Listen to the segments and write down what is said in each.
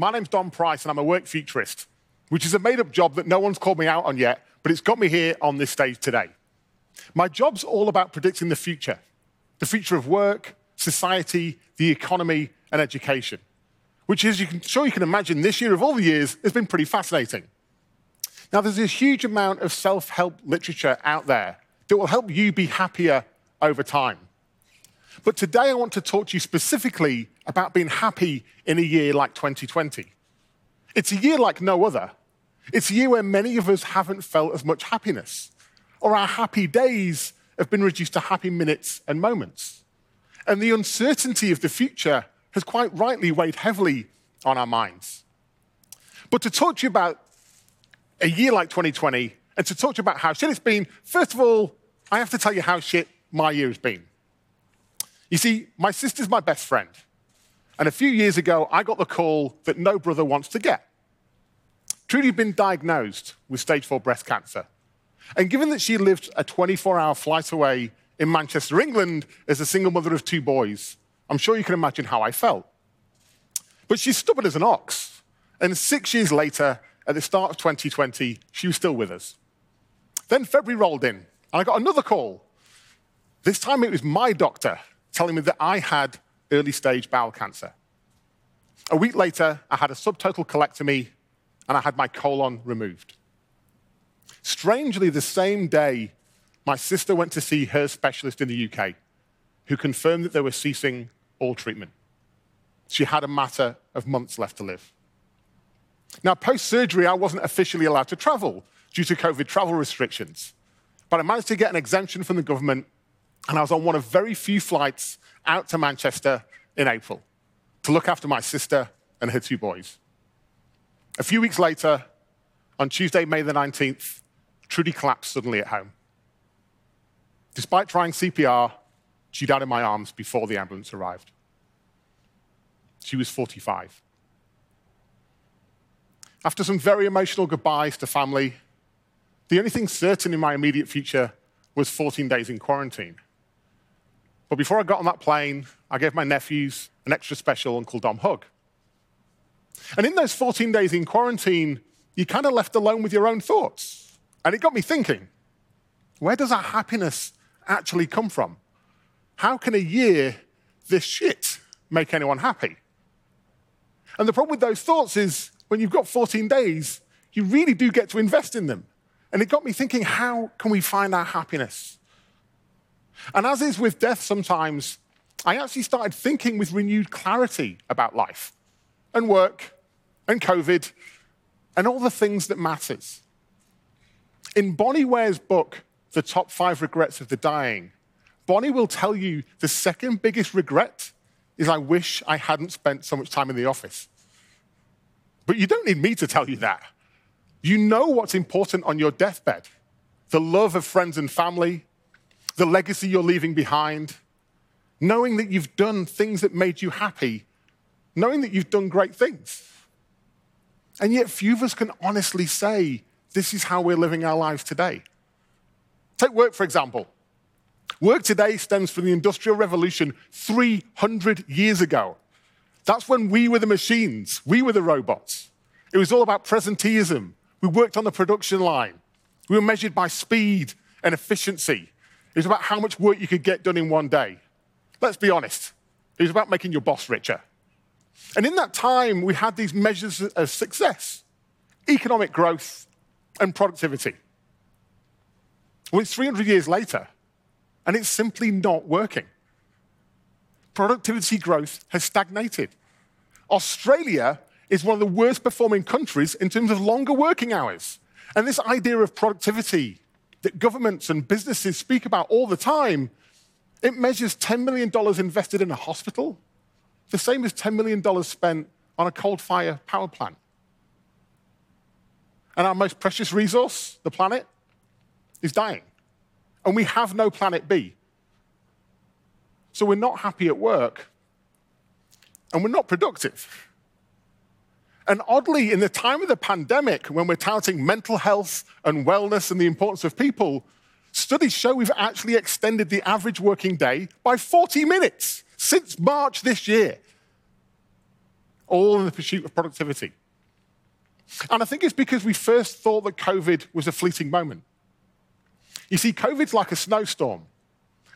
My name's Dom Price, and I'm a work futurist, which is a made up job that no one's called me out on yet, but it's got me here on this stage today. My job's all about predicting the future the future of work, society, the economy, and education, which, as you can, sure you can imagine, this year of all the years has been pretty fascinating. Now, there's a huge amount of self help literature out there that will help you be happier over time. But today I want to talk to you specifically about being happy in a year like 2020. It's a year like no other. It's a year where many of us haven't felt as much happiness, or our happy days have been reduced to happy minutes and moments. And the uncertainty of the future has quite rightly weighed heavily on our minds. But to talk to you about a year like 2020 and to talk to you about how shit it's been, first of all, I have to tell you how shit my year has been. You see, my sister's my best friend. And a few years ago, I got the call that no brother wants to get. Trudy had been diagnosed with stage four breast cancer. And given that she lived a 24 hour flight away in Manchester, England, as a single mother of two boys, I'm sure you can imagine how I felt. But she's stubborn as an ox. And six years later, at the start of 2020, she was still with us. Then February rolled in, and I got another call. This time it was my doctor telling me that I had early stage bowel cancer. A week later, I had a subtotal colectomy and I had my colon removed. Strangely, the same day, my sister went to see her specialist in the UK, who confirmed that they were ceasing all treatment. She had a matter of months left to live. Now, post surgery, I wasn't officially allowed to travel due to COVID travel restrictions, but I managed to get an exemption from the government, and I was on one of very few flights out to Manchester in April to look after my sister and her two boys. A few weeks later, on Tuesday, May the 19th, Trudy collapsed suddenly at home. Despite trying CPR, she died in my arms before the ambulance arrived. She was 45. After some very emotional goodbyes to family, the only thing certain in my immediate future was 14 days in quarantine. But before I got on that plane, I gave my nephews an extra special Uncle Dom hug. And in those 14 days in quarantine, you kind of left alone with your own thoughts. And it got me thinking where does our happiness actually come from? How can a year this shit make anyone happy? And the problem with those thoughts is when you've got 14 days, you really do get to invest in them. And it got me thinking how can we find our happiness? And as is with death sometimes, I actually started thinking with renewed clarity about life and work and COVID and all the things that matters. In Bronnie Ware's book, The Top Five Regrets of the Dying, Bronnie will tell you the second biggest regret is I wish I hadn't spent so much time in the office. But you don't need me to tell you that. You know what's important on your deathbed the love of friends and family, the legacy you're leaving behind, knowing that you've done things that made you happy, knowing that you've done great things. And yet, few of us can honestly say, this is how we're living our lives today. Take work, for example. Work today stems from the Industrial Revolution 300 years ago. That's when we were the machines, we were the robots. It was all about presenteeism. We worked on the production line. We were measured by speed and efficiency. It was about how much work you could get done in one day. Let's be honest, it was about making your boss richer. And in that time, we had these measures of success economic growth and productivity. Well, it's 300 years later, and it's simply not working. Productivity growth has stagnated. Australia is one of the worst performing countries in terms of longer working hours. And this idea of productivity that governments and businesses speak about all the time, it measures $10 million invested in a hospital, the same as $10 million spent on a coal fire power plant. And our most precious resource, the planet, is dying and we have no planet B. So we're not happy at work, and we're not productive. And oddly, in the time of the pandemic, when we're touting mental health and wellness and the importance of people, studies show we've actually extended the average working day by 40 minutes since March this year. all in the pursuit of productivity. And I think it's because we first thought that COVID was a fleeting moment. You see, COVID's like a snowstorm.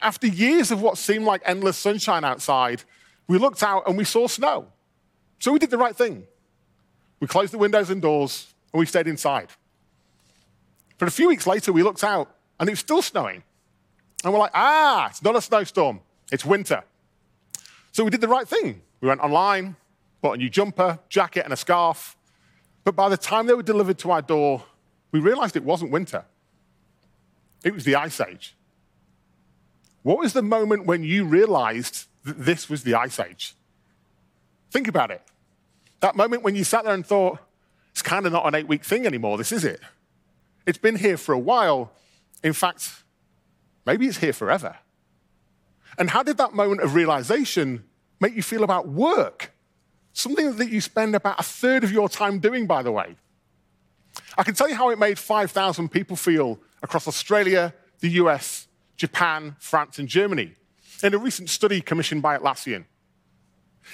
After years of what seemed like endless sunshine outside, we looked out and we saw snow. So we did the right thing. We closed the windows and doors and we stayed inside. But a few weeks later, we looked out and it was still snowing. And we're like, ah, it's not a snowstorm, it's winter. So we did the right thing. We went online, bought a new jumper, jacket, and a scarf. But by the time they were delivered to our door, we realized it wasn't winter. It was the Ice Age. What was the moment when you realized that this was the Ice Age? Think about it. That moment when you sat there and thought, it's kind of not an eight week thing anymore, this is it. It's been here for a while. In fact, maybe it's here forever. And how did that moment of realization make you feel about work? Something that you spend about a third of your time doing, by the way. I can tell you how it made 5,000 people feel across Australia, the US, Japan, France, and Germany in a recent study commissioned by Atlassian.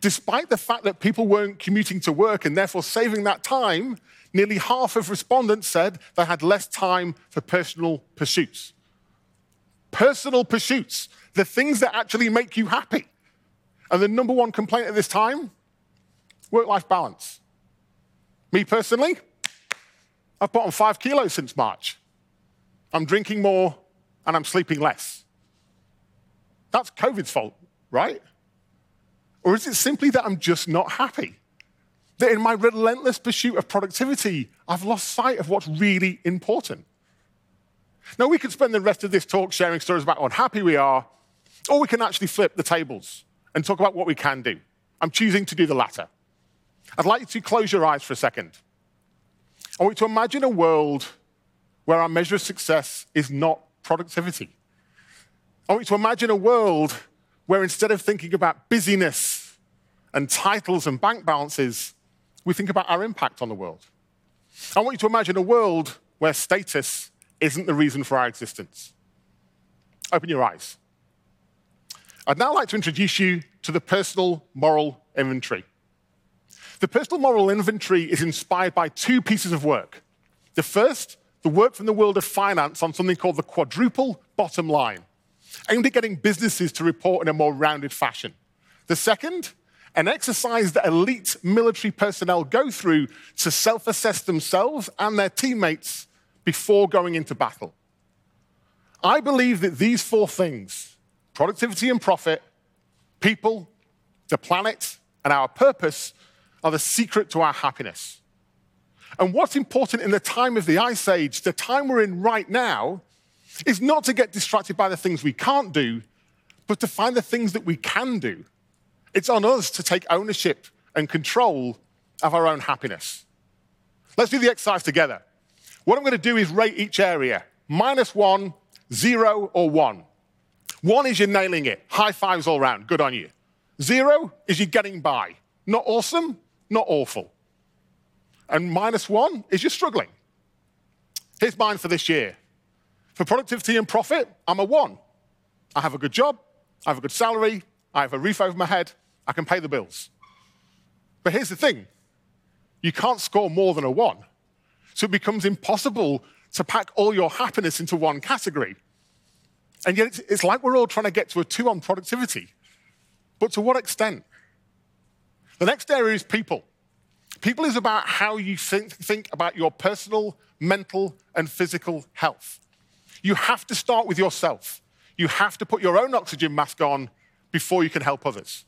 Despite the fact that people weren't commuting to work and therefore saving that time, nearly half of respondents said they had less time for personal pursuits. Personal pursuits, the things that actually make you happy. And the number one complaint at this time work life balance. Me personally, I've put on five kilos since March. I'm drinking more and I'm sleeping less. That's COVID's fault, right? Or is it simply that I'm just not happy? That in my relentless pursuit of productivity, I've lost sight of what's really important. Now, we could spend the rest of this talk sharing stories about how unhappy we are, or we can actually flip the tables and talk about what we can do. I'm choosing to do the latter. I'd like you to close your eyes for a second. I want you to imagine a world where our measure of success is not productivity. I want you to imagine a world where instead of thinking about busyness and titles and bank balances, we think about our impact on the world. I want you to imagine a world where status isn't the reason for our existence. Open your eyes. I'd now like to introduce you to the personal moral inventory. The personal moral inventory is inspired by two pieces of work. The first, the work from the world of finance on something called the quadruple bottom line, aimed at getting businesses to report in a more rounded fashion. The second, an exercise that elite military personnel go through to self assess themselves and their teammates before going into battle. I believe that these four things productivity and profit, people, the planet, and our purpose are the secret to our happiness. And what's important in the time of the Ice Age, the time we're in right now, is not to get distracted by the things we can't do, but to find the things that we can do. It's on us to take ownership and control of our own happiness. Let's do the exercise together. What I'm going to do is rate each area minus one, zero, or one. One is you're nailing it. High fives all round. Good on you. Zero is you're getting by. Not awesome, not awful. And minus one is you're struggling. Here's mine for this year. For productivity and profit, I'm a one. I have a good job, I have a good salary, I have a roof over my head, I can pay the bills. But here's the thing you can't score more than a one. So it becomes impossible to pack all your happiness into one category. And yet it's, it's like we're all trying to get to a two on productivity. But to what extent? The next area is people. People is about how you think, think about your personal, mental, and physical health. You have to start with yourself. You have to put your own oxygen mask on before you can help others.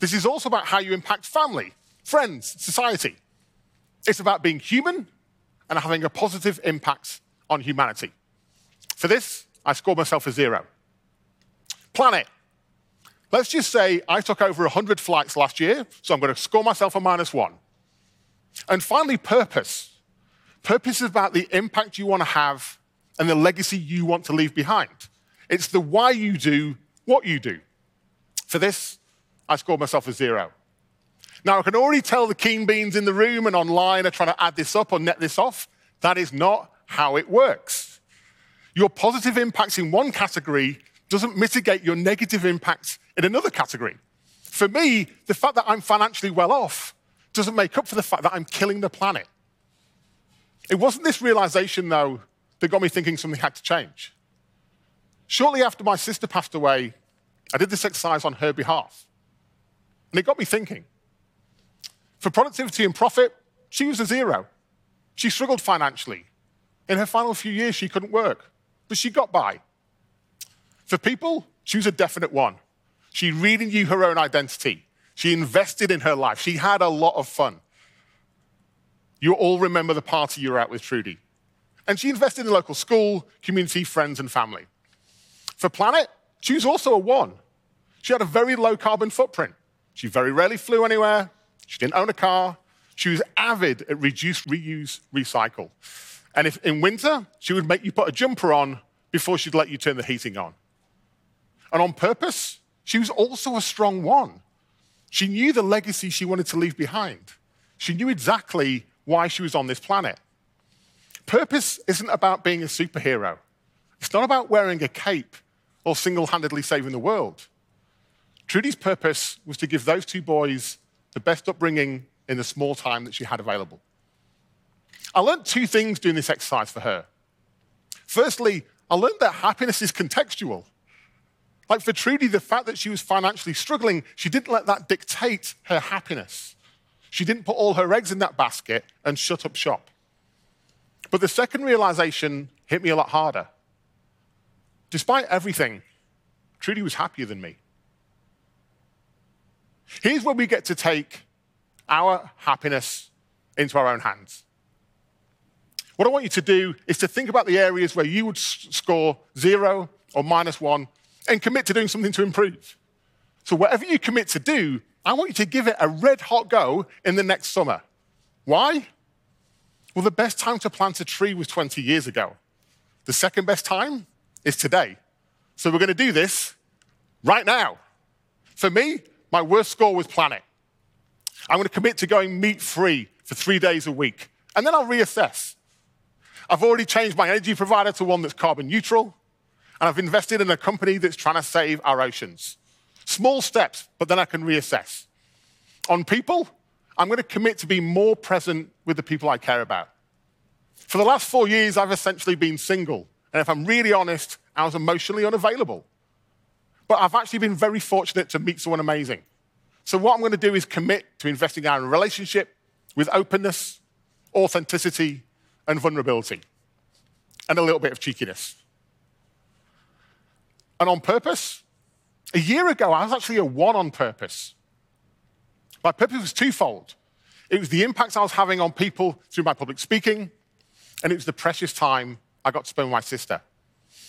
This is also about how you impact family, friends, society. It's about being human and having a positive impact on humanity. For this, I scored myself a zero. Planet. Let's just say I took over 100 flights last year, so I'm going to score myself a minus one. And finally, purpose. Purpose is about the impact you want to have and the legacy you want to leave behind. It's the why you do what you do. For this, I scored myself a zero. Now, I can already tell the keen beans in the room and online are trying to add this up or net this off. That is not how it works. Your positive impacts in one category doesn't mitigate your negative impacts in another category. For me, the fact that I'm financially well off doesn't make up for the fact that I'm killing the planet. It wasn't this realization, though, that got me thinking something had to change. Shortly after my sister passed away, I did this exercise on her behalf. And it got me thinking. For productivity and profit, she was a zero. She struggled financially. In her final few years, she couldn't work, but she got by. For people, she was a definite one. She really knew her own identity. She invested in her life. She had a lot of fun. You all remember the party you were at with Trudy. And she invested in the local school, community, friends, and family. For Planet, she was also a one. She had a very low carbon footprint. She very rarely flew anywhere. She didn't own a car. She was avid at reduce, reuse, recycle. And if in winter, she would make you put a jumper on before she'd let you turn the heating on. And on purpose, she was also a strong one. She knew the legacy she wanted to leave behind. She knew exactly why she was on this planet. Purpose isn't about being a superhero. It's not about wearing a cape or single handedly saving the world. Trudy's purpose was to give those two boys the best upbringing in the small time that she had available. I learned two things doing this exercise for her. Firstly, I learned that happiness is contextual. Like for Trudy, the fact that she was financially struggling, she didn't let that dictate her happiness. She didn't put all her eggs in that basket and shut up shop. But the second realization hit me a lot harder. Despite everything, Trudy was happier than me. Here's where we get to take our happiness into our own hands. What I want you to do is to think about the areas where you would score zero or minus one and commit to doing something to improve. So, whatever you commit to do, I want you to give it a red hot go in the next summer. Why? Well, the best time to plant a tree was 20 years ago. The second best time is today. So, we're going to do this right now. For me, my worst score was planet. I'm going to commit to going meat free for three days a week, and then I'll reassess. I've already changed my energy provider to one that's carbon neutral and I've invested in a company that's trying to save our oceans. Small steps, but then I can reassess. On people, I'm going to commit to be more present with the people I care about. For the last four years, I've essentially been single. And if I'm really honest, I was emotionally unavailable. But I've actually been very fortunate to meet someone amazing. So, what I'm going to do is commit to investing in a relationship with openness, authenticity, and vulnerability, and a little bit of cheekiness and on purpose. A year ago, I was actually a one on purpose. My purpose was twofold it was the impact I was having on people through my public speaking, and it was the precious time I got to spend with my sister.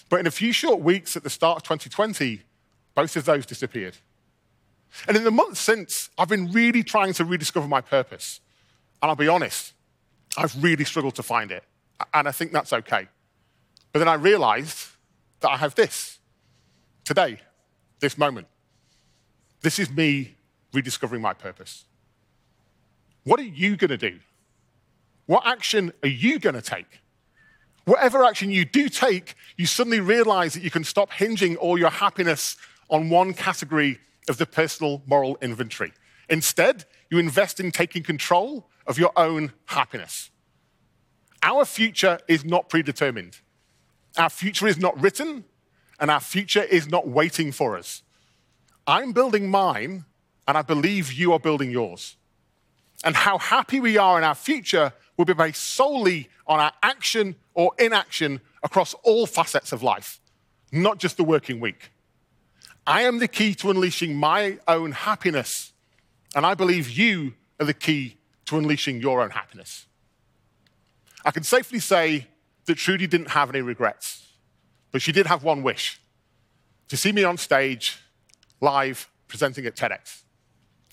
But in a few short weeks at the start of 2020, both of those disappeared. And in the months since, I've been really trying to rediscover my purpose. And I'll be honest, I've really struggled to find it. And I think that's okay. But then I realized that I have this today, this moment. This is me rediscovering my purpose. What are you going to do? What action are you going to take? Whatever action you do take, you suddenly realize that you can stop hinging all your happiness on one category of the personal moral inventory. Instead, you invest in taking control of your own happiness. Our future is not predetermined. Our future is not written, and our future is not waiting for us. I'm building mine, and I believe you are building yours. And how happy we are in our future will be based solely on our action or inaction across all facets of life, not just the working week. I am the key to unleashing my own happiness, and I believe you are the key to unleashing your own happiness. I can safely say that Trudy didn't have any regrets. But she did have one wish to see me on stage live presenting at TEDx.